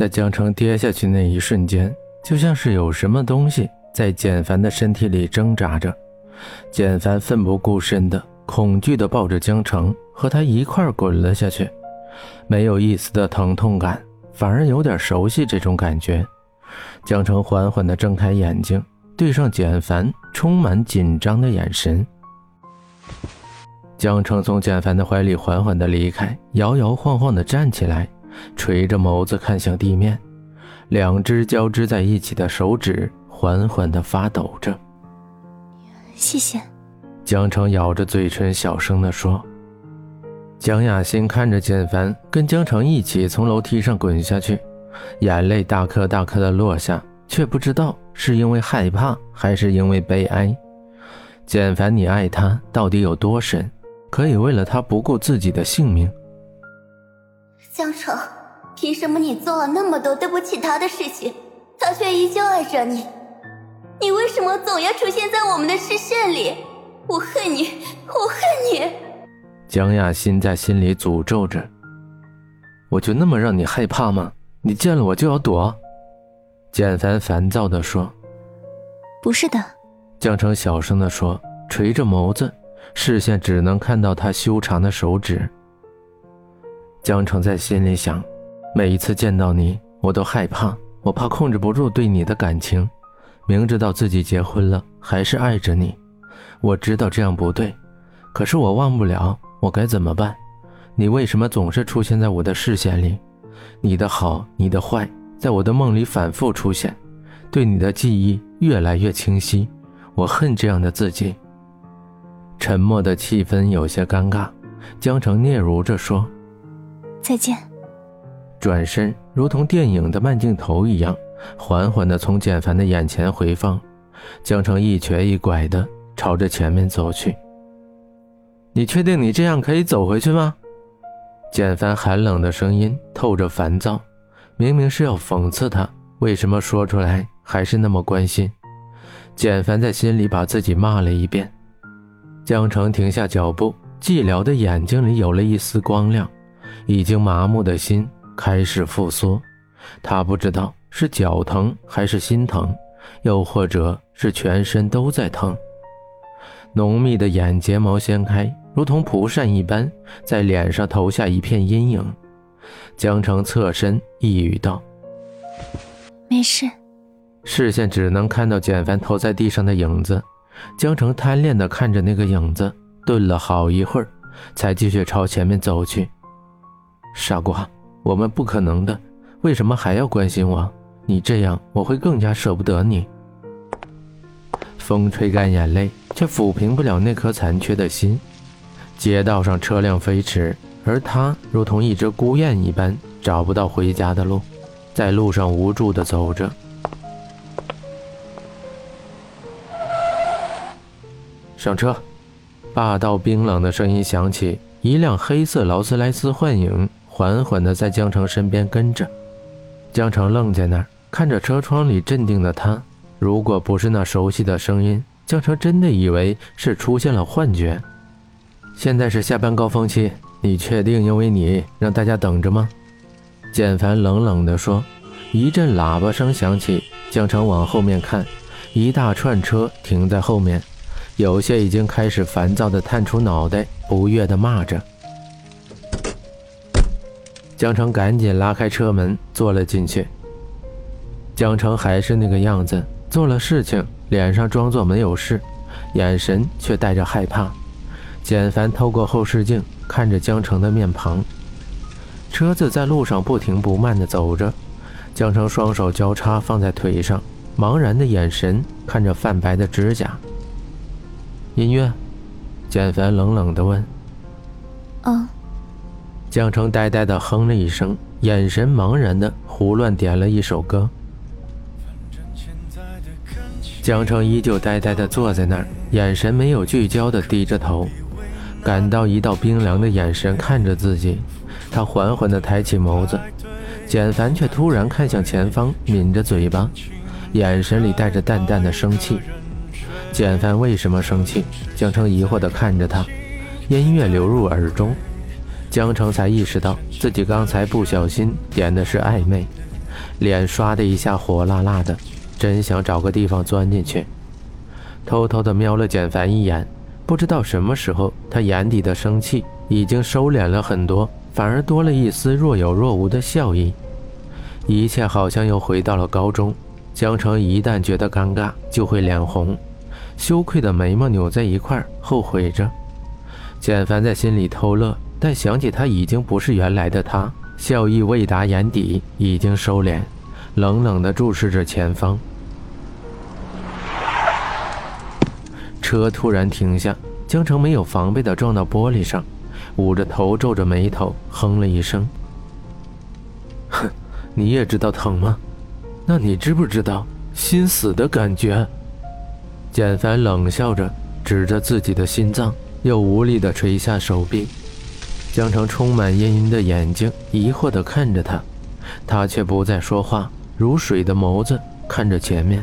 在江城跌下去那一瞬间，就像是有什么东西在简凡的身体里挣扎着。简凡奋不顾身的、恐惧的抱着江城，和他一块滚了下去。没有一丝的疼痛感，反而有点熟悉这种感觉。江城缓缓地睁开眼睛，对上简凡充满紧张的眼神。江城从简凡的怀里缓缓地离开，摇摇晃晃地站起来，垂着眸子看向地面，两只交织在一起的手指缓缓地发抖着。谢谢。江城咬着嘴唇，小声地说。江雅欣看着简凡跟江城一起从楼梯上滚下去，眼泪大颗大颗的落下，却不知道是因为害怕还是因为悲哀。简凡，你爱他到底有多深，可以为了他不顾自己的性命？江城，凭什么你做了那么多对不起他的事情，他却依旧爱着你？你为什么总要出现在我们的视线里？我恨你，我恨你！江亚欣在心里诅咒着：“我就那么让你害怕吗？你见了我就要躲？”简凡烦躁地说：“不是的。”江城小声地说，垂着眸子，视线只能看到他修长的手指。江城在心里想：“每一次见到你，我都害怕，我怕控制不住对你的感情。明知道自己结婚了，还是爱着你。我知道这样不对，可是我忘不了。”我该怎么办？你为什么总是出现在我的视线里？你的好，你的坏，在我的梦里反复出现，对你的记忆越来越清晰。我恨这样的自己。沉默的气氛有些尴尬，江城嗫嚅着说：“再见。”转身，如同电影的慢镜头一样，缓缓地从简凡的眼前回放。江城一瘸一拐地朝着前面走去。你确定你这样可以走回去吗？简凡寒冷的声音透着烦躁，明明是要讽刺他，为什么说出来还是那么关心？简凡在心里把自己骂了一遍。江城停下脚步，寂寥的眼睛里有了一丝光亮，已经麻木的心开始复苏。他不知道是脚疼还是心疼，又或者是全身都在疼。浓密的眼睫毛掀开。如同蒲扇一般，在脸上投下一片阴影。江城侧身一语道：“没事。”视线只能看到简凡投在地上的影子。江城贪恋地看着那个影子，顿了好一会儿，才继续朝前面走去。傻瓜，我们不可能的，为什么还要关心我？你这样，我会更加舍不得你。风吹干眼泪，却抚平不了那颗残缺的心。街道上车辆飞驰，而他如同一只孤雁一般，找不到回家的路，在路上无助地走着。上车！霸道冰冷的声音响起，一辆黑色劳斯莱斯幻影缓缓地在江城身边跟着。江城愣在那儿，看着车窗里镇定的他。如果不是那熟悉的声音，江城真的以为是出现了幻觉。现在是下班高峰期，你确定因为你让大家等着吗？简凡冷冷地说。一阵喇叭声响起，江城往后面看，一大串车停在后面，有些已经开始烦躁地探出脑袋，不悦地骂着。江城赶紧拉开车门，坐了进去。江城还是那个样子，做了事情，脸上装作没有事，眼神却带着害怕。简凡透过后视镜看着江城的面庞，车子在路上不停不慢地走着。江城双手交叉放在腿上，茫然的眼神看着泛白的指甲。音乐，简凡冷冷地问：“嗯。”江城呆呆地哼了一声，眼神茫然地胡乱点了一首歌。江城依旧呆呆地坐在那儿，眼神没有聚焦地低着头。感到一道冰凉的眼神看着自己，他缓缓地抬起眸子，简凡却突然看向前方，抿着嘴巴，眼神里带着淡淡的生气。简凡为什么生气？江城疑惑地看着他，音乐流入耳中，江城才意识到自己刚才不小心点的是暧昧，脸刷的一下火辣辣的，真想找个地方钻进去。偷偷的瞄了简凡一眼，不知道什么时候，他眼底的生气已经收敛了很多，反而多了一丝若有若无的笑意。一切好像又回到了高中。江城一旦觉得尴尬，就会脸红，羞愧的眉毛扭在一块后悔着。简凡在心里偷乐，但想起他已经不是原来的他，笑意未达眼底，已经收敛，冷冷地注视着前方。车突然停下，江城没有防备地撞到玻璃上，捂着头，皱着眉头，哼了一声：“哼，你也知道疼吗？那你知不知道心死的感觉？”简凡冷笑着，指着自己的心脏。又无力地垂下手臂，江城充满阴阴的眼睛疑惑地看着他，他却不再说话，如水的眸子看着前面。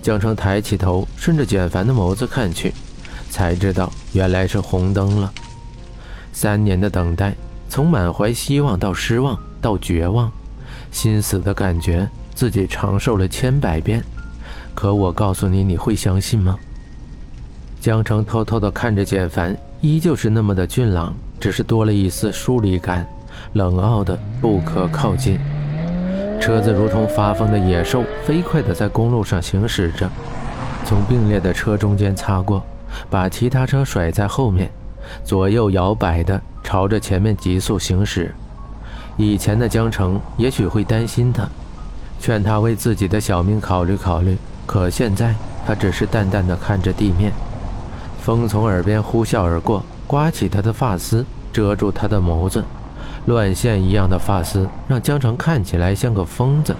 江城抬起头，顺着简凡的眸子看去，才知道原来是红灯了。三年的等待，从满怀希望到失望到绝望，心死的感觉自己长寿了千百遍，可我告诉你，你会相信吗？江城偷偷地看着简凡，依旧是那么的俊朗，只是多了一丝疏离感，冷傲的不可靠近。车子如同发疯的野兽，飞快地在公路上行驶着，从并列的车中间擦过，把其他车甩在后面，左右摇摆地朝着前面急速行驶。以前的江城也许会担心他，劝他为自己的小命考虑考虑，可现在他只是淡淡地看着地面。风从耳边呼啸而过，刮起他的发丝，遮住他的眸子。乱线一样的发丝让江城看起来像个疯子。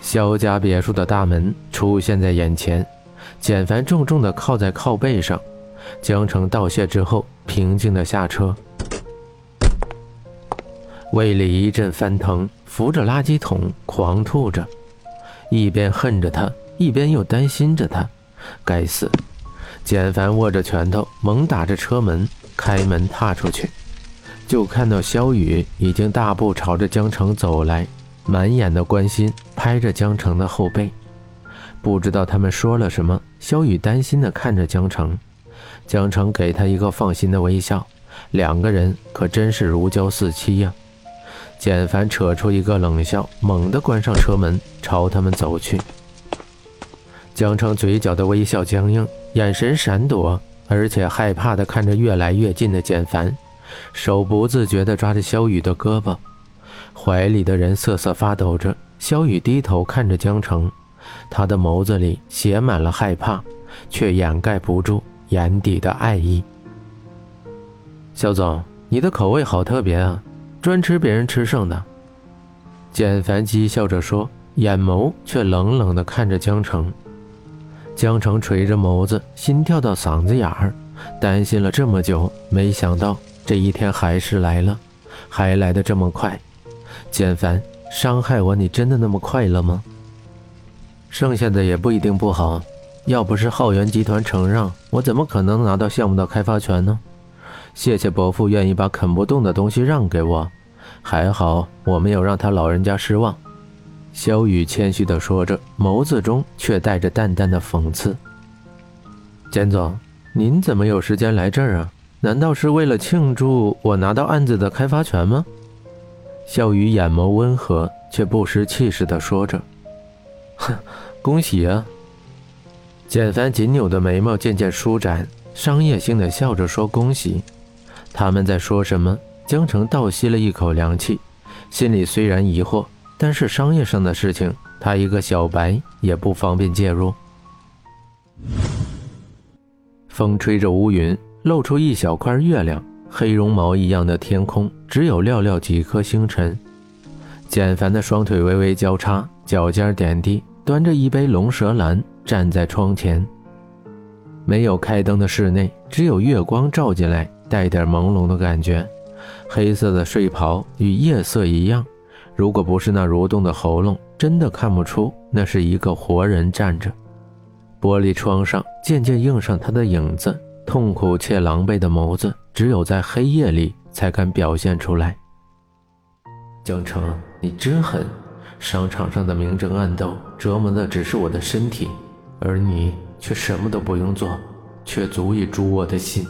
萧家别墅的大门出现在眼前，简凡重重地靠在靠背上。江城道谢之后，平静地下车。胃里一阵翻腾，扶着垃圾桶狂吐着，一边恨着他，一边又担心着他。该死！简凡握着拳头，猛打着车门，开门踏出去，就看到萧雨已经大步朝着江城走来，满眼的关心，拍着江城的后背。不知道他们说了什么，萧雨担心地看着江城，江城给他一个放心的微笑，两个人可真是如胶似漆呀。简凡扯出一个冷笑，猛地关上车门，朝他们走去。江城嘴角的微笑僵硬，眼神闪躲，而且害怕地看着越来越近的简凡，手不自觉地抓着萧雨的胳膊，怀里的人瑟瑟发抖着。萧雨低头看着江城，他的眸子里写满了害怕，却掩盖不住眼底的爱意。肖总，你的口味好特别啊，专吃别人吃剩的。简凡讥笑着说，眼眸却冷冷地看着江城。江城垂着眸子，心跳到嗓子眼儿，担心了这么久，没想到这一天还是来了，还来得这么快。简凡，伤害我，你真的那么快乐吗？剩下的也不一定不好，要不是浩源集团承让，我怎么可能拿到项目的开发权呢？谢谢伯父愿意把啃不动的东西让给我，还好我没有让他老人家失望。萧雨谦虚地说着，眸子中却带着淡淡的讽刺。简总，您怎么有时间来这儿啊？难道是为了庆祝我拿到案子的开发权吗？萧雨眼眸温和，却不失气势地说着：“哼，恭喜啊！”简凡紧扭的眉毛渐渐舒展，商业性的笑着说：“恭喜。”他们在说什么？江城倒吸了一口凉气，心里虽然疑惑。但是商业上的事情，他一个小白也不方便介入。风吹着乌云，露出一小块月亮，黑绒毛一样的天空，只有寥寥几颗星辰。简凡的双腿微微交叉，脚尖点地，端着一杯龙舌兰，站在窗前。没有开灯的室内，只有月光照进来，带点朦胧的感觉。黑色的睡袍与夜色一样。如果不是那蠕动的喉咙，真的看不出那是一个活人站着。玻璃窗上渐渐映上他的影子，痛苦且狼狈的眸子，只有在黑夜里才敢表现出来。江城，你真狠！商场上的明争暗斗，折磨的只是我的身体，而你却什么都不用做，却足以诛我的心。